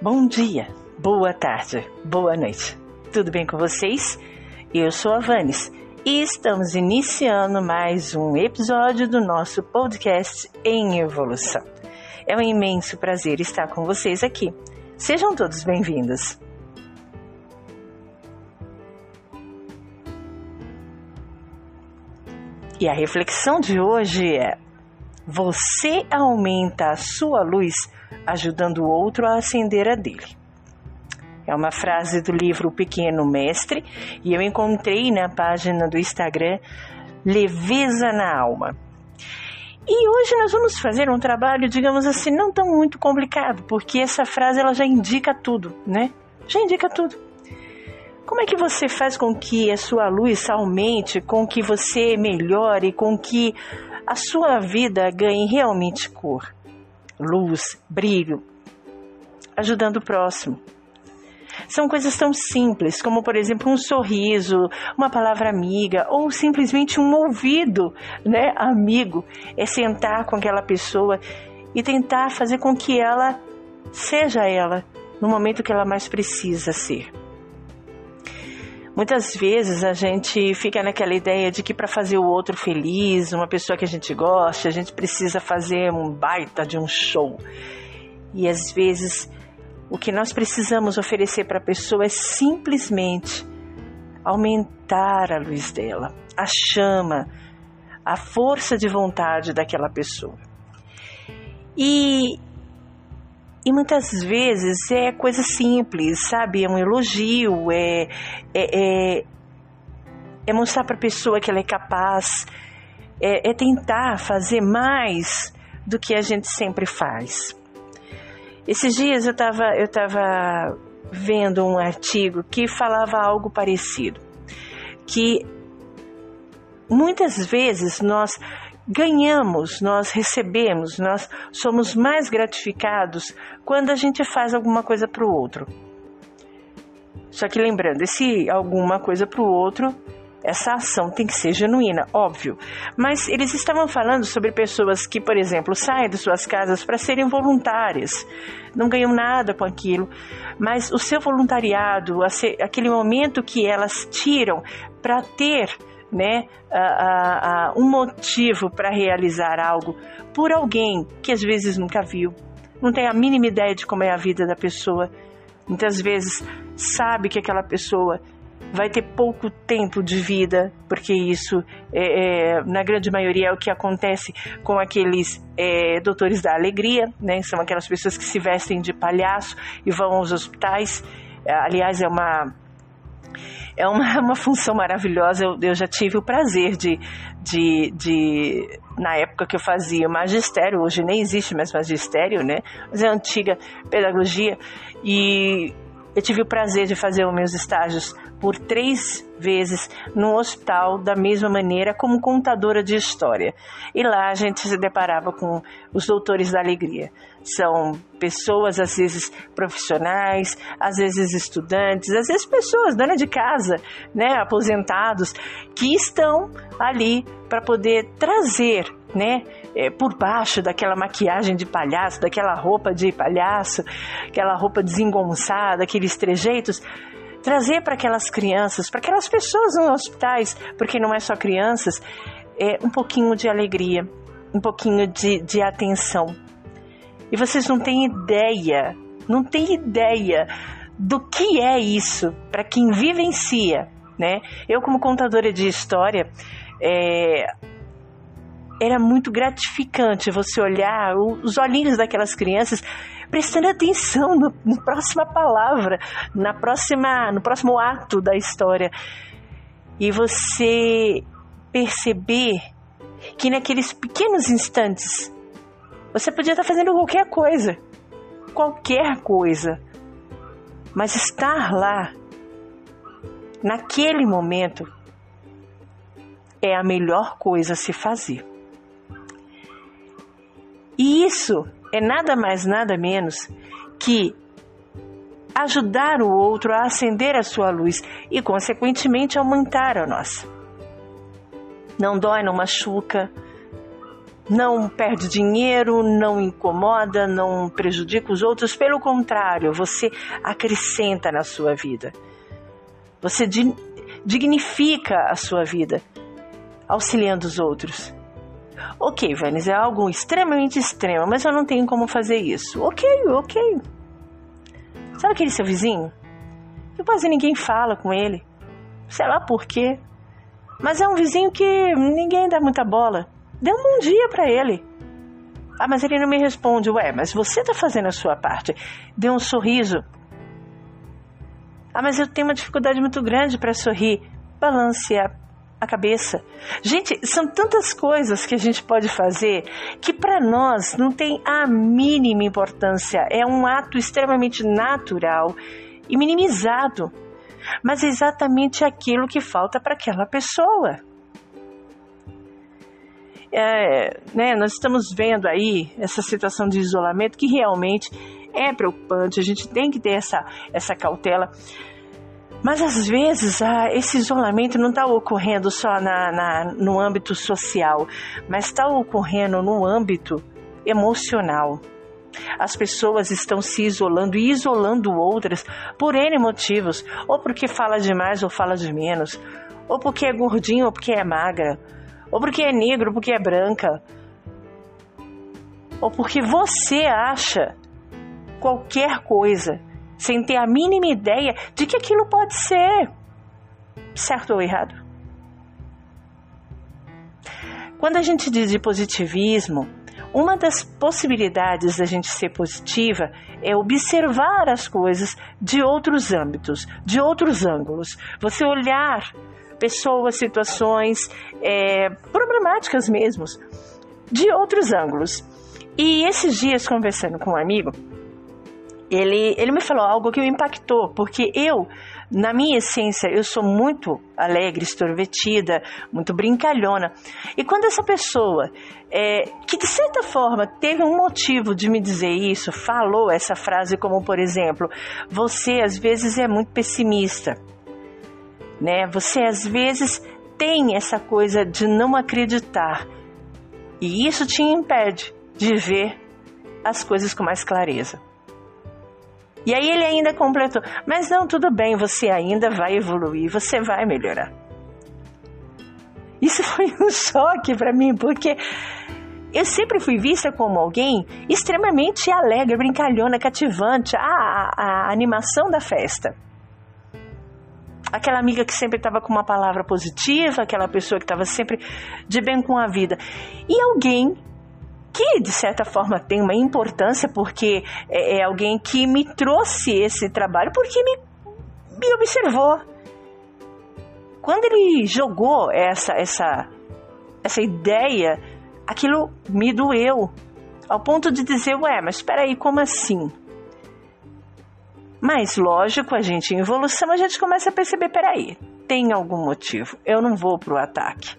Bom dia, boa tarde, boa noite. Tudo bem com vocês? Eu sou a Vanes e estamos iniciando mais um episódio do nosso podcast em evolução. É um imenso prazer estar com vocês aqui. Sejam todos bem-vindos. E a reflexão de hoje é: você aumenta a sua luz ajudando o outro a acender a dele. É uma frase do livro Pequeno Mestre e eu encontrei na página do Instagram Leveza na Alma. E hoje nós vamos fazer um trabalho, digamos assim, não tão muito complicado, porque essa frase ela já indica tudo, né? Já indica tudo. Como é que você faz com que a sua luz aumente, com que você melhore, com que a sua vida ganhe realmente cor? Luz, brilho, ajudando o próximo. São coisas tão simples como, por exemplo, um sorriso, uma palavra amiga ou simplesmente um ouvido, né, amigo. É sentar com aquela pessoa e tentar fazer com que ela seja ela no momento que ela mais precisa ser. Muitas vezes a gente fica naquela ideia de que para fazer o outro feliz, uma pessoa que a gente gosta, a gente precisa fazer um baita de um show. E às vezes o que nós precisamos oferecer para a pessoa é simplesmente aumentar a luz dela, a chama, a força de vontade daquela pessoa. E e muitas vezes é coisa simples, sabe? É um elogio, é, é, é, é mostrar para a pessoa que ela é capaz, é, é tentar fazer mais do que a gente sempre faz. Esses dias eu estava eu tava vendo um artigo que falava algo parecido, que muitas vezes nós ganhamos, nós recebemos, nós somos mais gratificados quando a gente faz alguma coisa para o outro. Só que lembrando, esse alguma coisa para o outro, essa ação tem que ser genuína, óbvio. Mas eles estavam falando sobre pessoas que, por exemplo, saem de suas casas para serem voluntárias, não ganham nada com aquilo, mas o seu voluntariado, aquele momento que elas tiram para ter né, um motivo para realizar algo por alguém que às vezes nunca viu, não tem a mínima ideia de como é a vida da pessoa, muitas vezes sabe que aquela pessoa vai ter pouco tempo de vida, porque isso, é, é, na grande maioria, é o que acontece com aqueles é, doutores da alegria, né? São aquelas pessoas que se vestem de palhaço e vão aos hospitais. Aliás, é uma é uma, uma função maravilhosa. Eu, eu já tive o prazer de, de, de, na época que eu fazia magistério, hoje nem existe mais magistério, né? Mas é antiga pedagogia. E eu tive o prazer de fazer os meus estágios por três vezes no hospital da mesma maneira como contadora de história. E lá a gente se deparava com os doutores da alegria. São pessoas, às vezes profissionais, às vezes estudantes, às vezes pessoas, dona de casa, né, aposentados, que estão ali para poder trazer, né, é, por baixo daquela maquiagem de palhaço, daquela roupa de palhaço, aquela roupa desengonçada, aqueles trejeitos, trazer para aquelas crianças, para aquelas pessoas nos hospitais, porque não é só crianças, é um pouquinho de alegria, um pouquinho de, de atenção. E vocês não têm ideia, não têm ideia do que é isso para quem vivencia, né? Eu como contadora de história, é, era muito gratificante você olhar os olhinhos daquelas crianças prestando atenção na próxima palavra, na próxima, no próximo ato da história. E você perceber que naqueles pequenos instantes você podia estar fazendo qualquer coisa, qualquer coisa, mas estar lá, naquele momento, é a melhor coisa a se fazer. E isso é nada mais, nada menos que ajudar o outro a acender a sua luz e, consequentemente, aumentar a nossa. Não dói, não machuca, não perde dinheiro, não incomoda, não prejudica os outros, pelo contrário, você acrescenta na sua vida. Você dignifica a sua vida, auxiliando os outros. Ok, Vênus, é algo extremamente extremo, mas eu não tenho como fazer isso. Ok, ok. Sabe aquele seu vizinho? Que quase ninguém fala com ele. Sei lá por quê. Mas é um vizinho que ninguém dá muita bola. Dê um bom dia para ele. Ah, mas ele não me responde. Ué, mas você tá fazendo a sua parte. Dê um sorriso. Ah, mas eu tenho uma dificuldade muito grande para sorrir. Balance a, a cabeça. Gente, são tantas coisas que a gente pode fazer que para nós não tem a mínima importância. É um ato extremamente natural e minimizado. Mas é exatamente aquilo que falta para aquela pessoa é, né, nós estamos vendo aí essa situação de isolamento que realmente é preocupante, a gente tem que ter essa, essa cautela. Mas às vezes ah, esse isolamento não está ocorrendo só na, na, no âmbito social, mas está ocorrendo no âmbito emocional. As pessoas estão se isolando e isolando outras por N motivos, ou porque fala demais ou fala de menos, ou porque é gordinho ou porque é magra, ou porque é negro, ou porque é branca, ou porque você acha qualquer coisa sem ter a mínima ideia de que aquilo pode ser certo ou errado. Quando a gente diz de positivismo, uma das possibilidades da gente ser positiva é observar as coisas de outros âmbitos, de outros ângulos. Você olhar pessoas, situações é, problemáticas mesmo, de outros ângulos. E esses dias, conversando com um amigo, ele, ele me falou algo que me impactou, porque eu, na minha essência, eu sou muito alegre, extrovertida, muito brincalhona. E quando essa pessoa, é, que de certa forma teve um motivo de me dizer isso, falou essa frase, como por exemplo, você às vezes é muito pessimista né? Você às vezes tem essa coisa de não acreditar e isso te impede de ver as coisas com mais clareza. E aí ele ainda completou: Mas não, tudo bem, você ainda vai evoluir, você vai melhorar. Isso foi um choque para mim, porque eu sempre fui vista como alguém extremamente alegre, brincalhona, cativante, a, a, a animação da festa aquela amiga que sempre estava com uma palavra positiva, aquela pessoa que estava sempre de bem com a vida. E alguém que de certa forma tem uma importância porque é, é alguém que me trouxe esse trabalho porque me, me observou. Quando ele jogou essa essa essa ideia, aquilo me doeu ao ponto de dizer, ué, mas espera aí, como assim? Mas, lógico, a gente em evolução, a gente começa a perceber, peraí, tem algum motivo. Eu não vou para o ataque.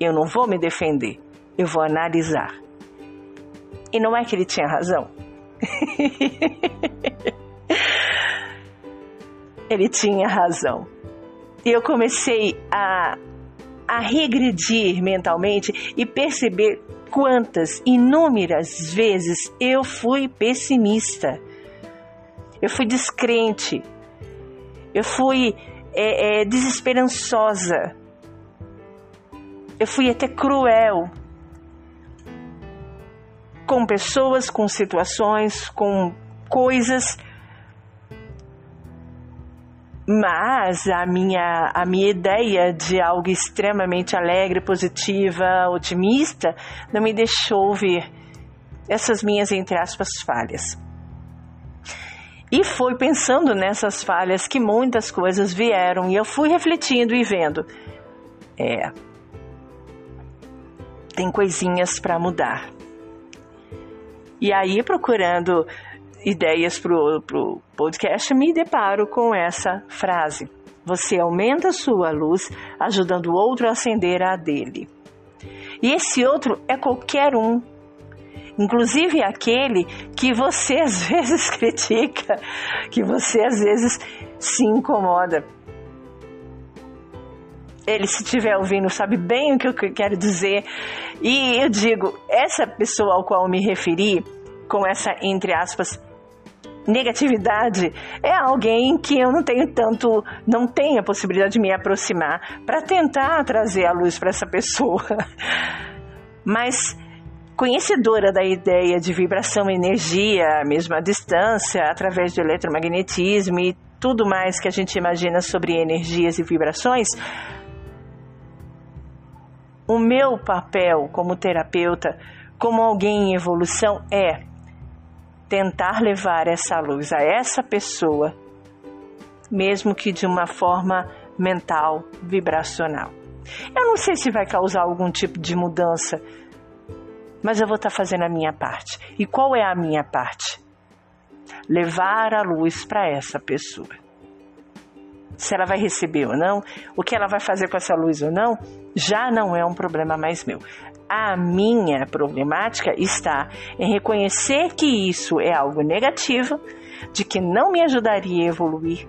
Eu não vou me defender. Eu vou analisar. E não é que ele tinha razão. ele tinha razão. E eu comecei a, a regredir mentalmente e perceber quantas inúmeras vezes eu fui pessimista eu fui descrente, eu fui é, é, desesperançosa, eu fui até cruel com pessoas, com situações, com coisas. Mas a minha, a minha ideia de algo extremamente alegre, positiva, otimista, não me deixou ver essas minhas, entre aspas, falhas. E foi pensando nessas falhas que muitas coisas vieram e eu fui refletindo e vendo. É. Tem coisinhas para mudar. E aí procurando ideias para o podcast, me deparo com essa frase. Você aumenta sua luz, ajudando o outro a acender a dele. E esse outro é qualquer um, inclusive aquele que você às vezes critica, que você às vezes se incomoda. Ele, se estiver ouvindo, sabe bem o que eu quero dizer. E eu digo, essa pessoa ao qual me referi, com essa, entre aspas, negatividade é alguém que eu não tenho tanto, não tenho a possibilidade de me aproximar para tentar trazer a luz para essa pessoa. Mas conhecedora da ideia de vibração energia, mesmo à distância, através do eletromagnetismo e tudo mais que a gente imagina sobre energias e vibrações, o meu papel como terapeuta, como alguém em evolução, é tentar levar essa luz a essa pessoa, mesmo que de uma forma mental, vibracional. Eu não sei se vai causar algum tipo de mudança, mas eu vou estar fazendo a minha parte. E qual é a minha parte? Levar a luz para essa pessoa. Se ela vai receber ou não, o que ela vai fazer com essa luz ou não, já não é um problema mais meu. A minha problemática está em reconhecer que isso é algo negativo, de que não me ajudaria a evoluir,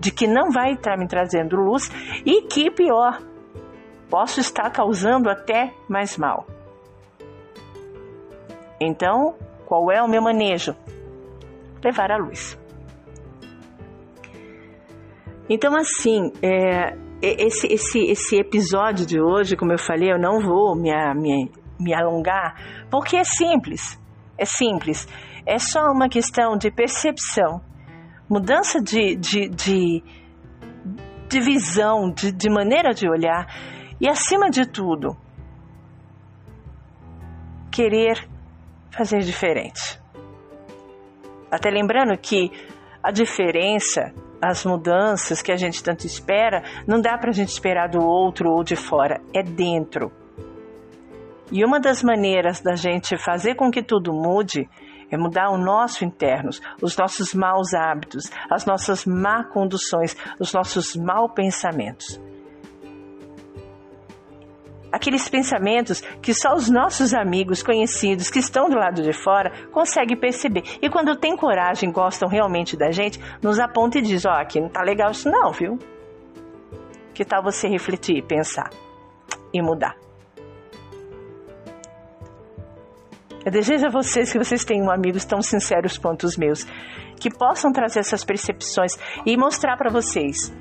de que não vai estar me trazendo luz e que pior, posso estar causando até mais mal. Então, qual é o meu manejo? Levar a luz. Então, assim, é, esse, esse, esse episódio de hoje, como eu falei, eu não vou me, me, me alongar, porque é simples. É simples. É só uma questão de percepção, mudança de, de, de, de visão, de, de maneira de olhar e, acima de tudo, querer fazer diferente. Até lembrando que a diferença as mudanças que a gente tanto espera, não dá para a gente esperar do outro ou de fora, é dentro. E uma das maneiras da gente fazer com que tudo mude é mudar o nosso interno, os nossos maus hábitos, as nossas má conduções, os nossos maus pensamentos aqueles pensamentos que só os nossos amigos, conhecidos que estão do lado de fora conseguem perceber. E quando tem coragem, gostam realmente da gente, nos aponta e diz: Ó, oh, aqui não tá legal isso, não, viu? Que tal você refletir, pensar e mudar? Eu desejo a vocês que vocês tenham amigos tão sinceros quanto os meus, que possam trazer essas percepções e mostrar para vocês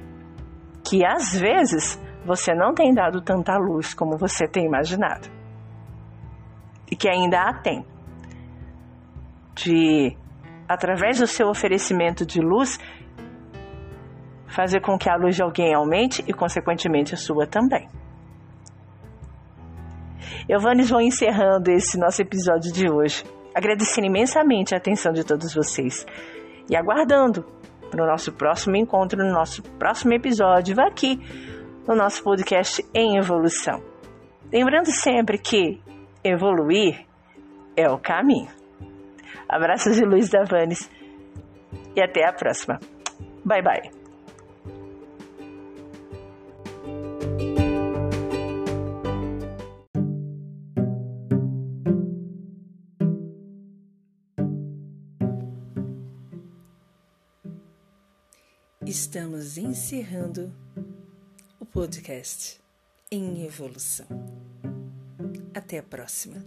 que às vezes você não tem dado tanta luz como você tem imaginado. E que ainda há tempo de, através do seu oferecimento de luz, fazer com que a luz de alguém aumente e, consequentemente, a sua também. Eu, Vanes, vou encerrando esse nosso episódio de hoje, agradecendo imensamente a atenção de todos vocês e aguardando para o nosso próximo encontro, no nosso próximo episódio aqui no nosso podcast Em Evolução. Lembrando sempre que evoluir é o caminho. Abraços de Luiz Davanes e até a próxima. Bye bye. Estamos encerrando podcast em evolução. Até a próxima.